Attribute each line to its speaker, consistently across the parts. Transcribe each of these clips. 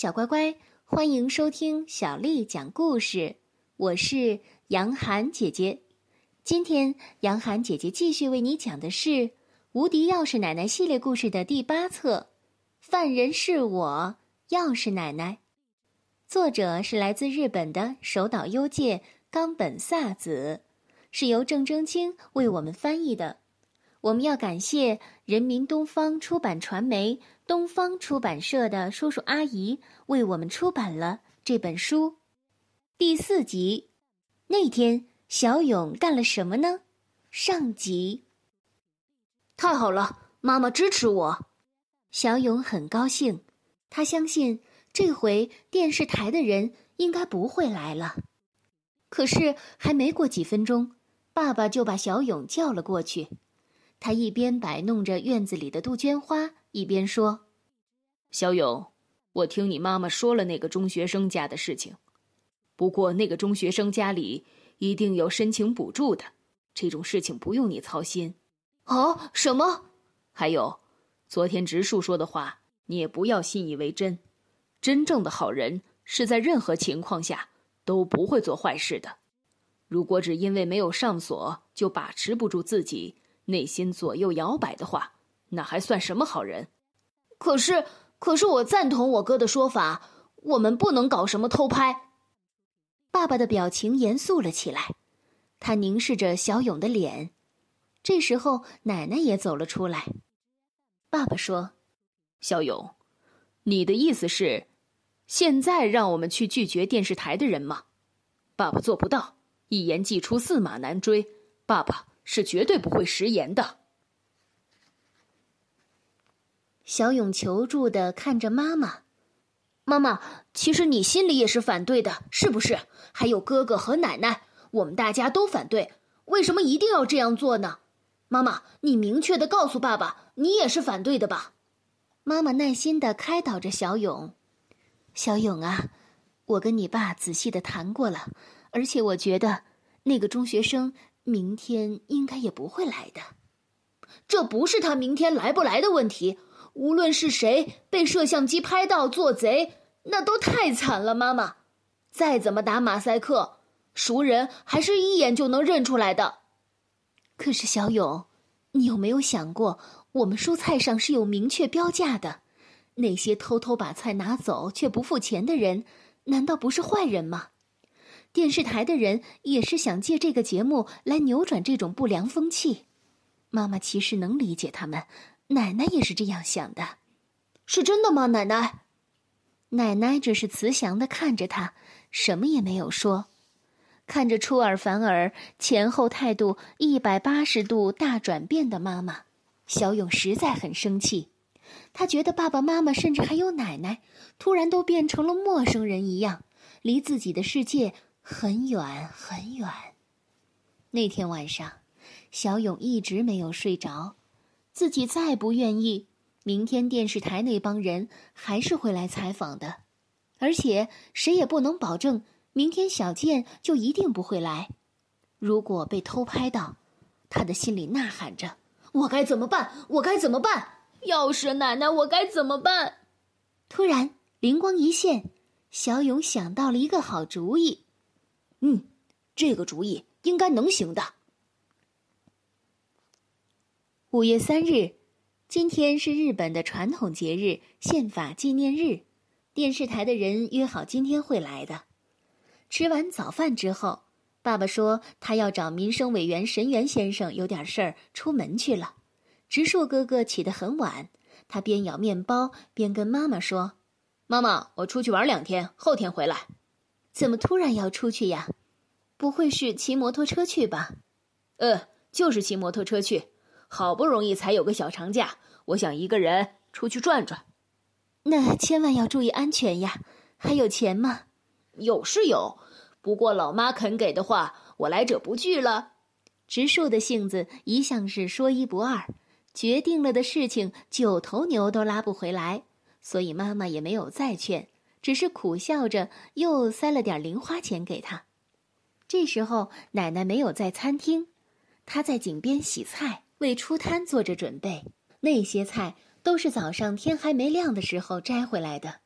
Speaker 1: 小乖乖，欢迎收听小丽讲故事。我是杨涵姐姐。今天，杨涵姐姐继续为你讲的是《无敌钥匙奶奶》系列故事的第八册《犯人是我，钥匙奶奶》。作者是来自日本的手岛优介、冈本萨子，是由郑征清为我们翻译的。我们要感谢人民东方出版传媒、东方出版社的叔叔阿姨为我们出版了这本书。第四集，那天小勇干了什么呢？上集。
Speaker 2: 太好了，妈妈支持我。
Speaker 1: 小勇很高兴，他相信这回电视台的人应该不会来了。可是还没过几分钟，爸爸就把小勇叫了过去。他一边摆弄着院子里的杜鹃花，一边说：“
Speaker 3: 小勇，我听你妈妈说了那个中学生家的事情。不过那个中学生家里一定有申请补助的，这种事情不用你操心。
Speaker 2: 哦，什么？
Speaker 3: 还有，昨天植树说的话，你也不要信以为真。真正的好人是在任何情况下都不会做坏事的。如果只因为没有上锁就把持不住自己。”内心左右摇摆的话，那还算什么好人？
Speaker 2: 可是，可是我赞同我哥的说法，我们不能搞什么偷拍。
Speaker 1: 爸爸的表情严肃了起来，他凝视着小勇的脸。这时候，奶奶也走了出来。爸爸说：“
Speaker 3: 小勇，你的意思是，现在让我们去拒绝电视台的人吗？爸爸做不到，一言既出，驷马难追。爸爸。”是绝对不会食言的。
Speaker 1: 小勇求助的看着妈妈：“
Speaker 2: 妈妈，其实你心里也是反对的，是不是？还有哥哥和奶奶，我们大家都反对。为什么一定要这样做呢？妈妈，你明确的告诉爸爸，你也是反对的吧？”
Speaker 1: 妈妈耐心的开导着小勇：“小勇啊，我跟你爸仔细的谈过了，而且我觉得那个中学生。”明天应该也不会来的，
Speaker 2: 这不是他明天来不来的问题。无论是谁被摄像机拍到做贼，那都太惨了。妈妈，再怎么打马赛克，熟人还是一眼就能认出来的。
Speaker 1: 可是小勇，你有没有想过，我们蔬菜上是有明确标价的，那些偷偷把菜拿走却不付钱的人，难道不是坏人吗？电视台的人也是想借这个节目来扭转这种不良风气。妈妈其实能理解他们，奶奶也是这样想的。
Speaker 2: 是真的吗，奶奶？
Speaker 1: 奶奶只是慈祥的看着他，什么也没有说。看着出尔反尔、前后态度一百八十度大转变的妈妈，小勇实在很生气。他觉得爸爸妈妈，甚至还有奶奶，突然都变成了陌生人一样，离自己的世界。很远很远。那天晚上，小勇一直没有睡着。自己再不愿意，明天电视台那帮人还是会来采访的，而且谁也不能保证明天小健就一定不会来。如果被偷拍到，他的心里呐喊着：“
Speaker 2: 我该怎么办？我该怎么办？要是奶奶，我该怎么办？”
Speaker 1: 突然灵光一现，小勇想到了一个好主意。
Speaker 2: 嗯，这个主意应该能行的。
Speaker 1: 五月三日，今天是日本的传统节日——宪法纪念日。电视台的人约好今天会来的。吃完早饭之后，爸爸说他要找民生委员神原先生有点事儿，出门去了。植树哥哥起得很晚，他边咬面包边跟妈妈说：“
Speaker 3: 妈妈，我出去玩两天，后天回来。”
Speaker 1: 怎么突然要出去呀？不会是骑摩托车去吧？
Speaker 3: 呃，就是骑摩托车去。好不容易才有个小长假，我想一个人出去转转。
Speaker 1: 那千万要注意安全呀！还有钱吗？
Speaker 3: 有是有，不过老妈肯给的话，我来者不拒了。
Speaker 1: 植树的性子一向是说一不二，决定了的事情九头牛都拉不回来，所以妈妈也没有再劝。只是苦笑着，又塞了点零花钱给他。这时候，奶奶没有在餐厅，她在井边洗菜，为出摊做着准备。那些菜都是早上天还没亮的时候摘回来的。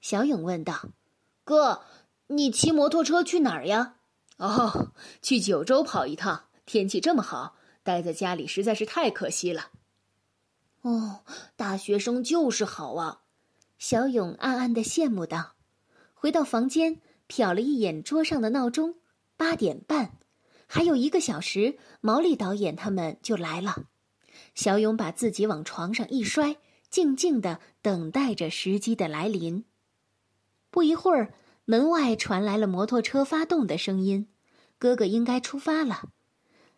Speaker 2: 小勇问道：“哥，你骑摩托车去哪儿呀？”“
Speaker 3: 哦，去九州跑一趟。天气这么好，待在家里实在是太可惜了。”“
Speaker 2: 哦，大学生就是好啊！”
Speaker 1: 小勇暗暗的羡慕道。回到房间，瞟了一眼桌上的闹钟，八点半，还有一个小时，毛利导演他们就来了。小勇把自己往床上一摔，静静的等待着时机的来临。不一会儿，门外传来了摩托车发动的声音，哥哥应该出发了。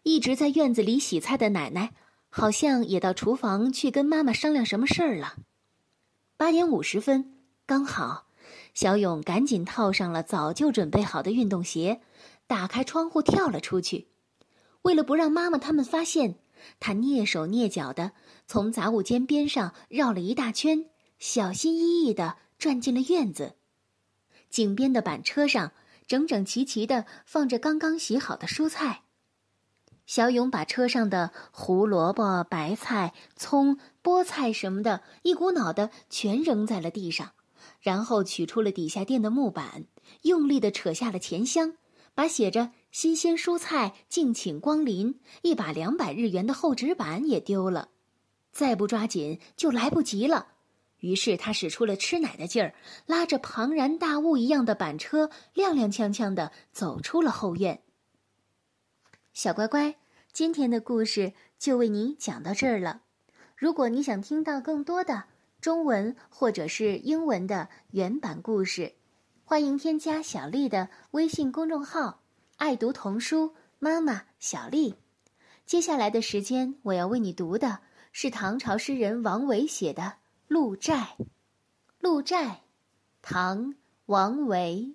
Speaker 1: 一直在院子里洗菜的奶奶，好像也到厨房去跟妈妈商量什么事儿了。八点五十分，刚好。小勇赶紧套上了早就准备好的运动鞋，打开窗户跳了出去。为了不让妈妈他们发现，他蹑手蹑脚的从杂物间边上绕了一大圈，小心翼翼的转进了院子。井边的板车上整整齐齐的放着刚刚洗好的蔬菜。小勇把车上的胡萝卜、白菜、葱、菠菜什么的，一股脑的全扔在了地上。然后取出了底下垫的木板，用力的扯下了钱箱，把写着“新鲜蔬菜，敬请光临”一把两百日元的厚纸板也丢了。再不抓紧就来不及了。于是他使出了吃奶的劲儿，拉着庞然大物一样的板车，踉踉跄跄的走出了后院。小乖乖，今天的故事就为你讲到这儿了。如果你想听到更多的，中文或者是英文的原版故事，欢迎添加小丽的微信公众号“爱读童书妈妈小丽”。接下来的时间，我要为你读的是唐朝诗人王维写的《鹿柴》。《鹿柴》，唐·王维。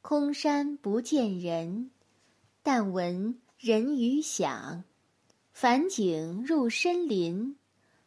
Speaker 1: 空山不见人，但闻人语响。返景入深林，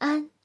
Speaker 1: 安。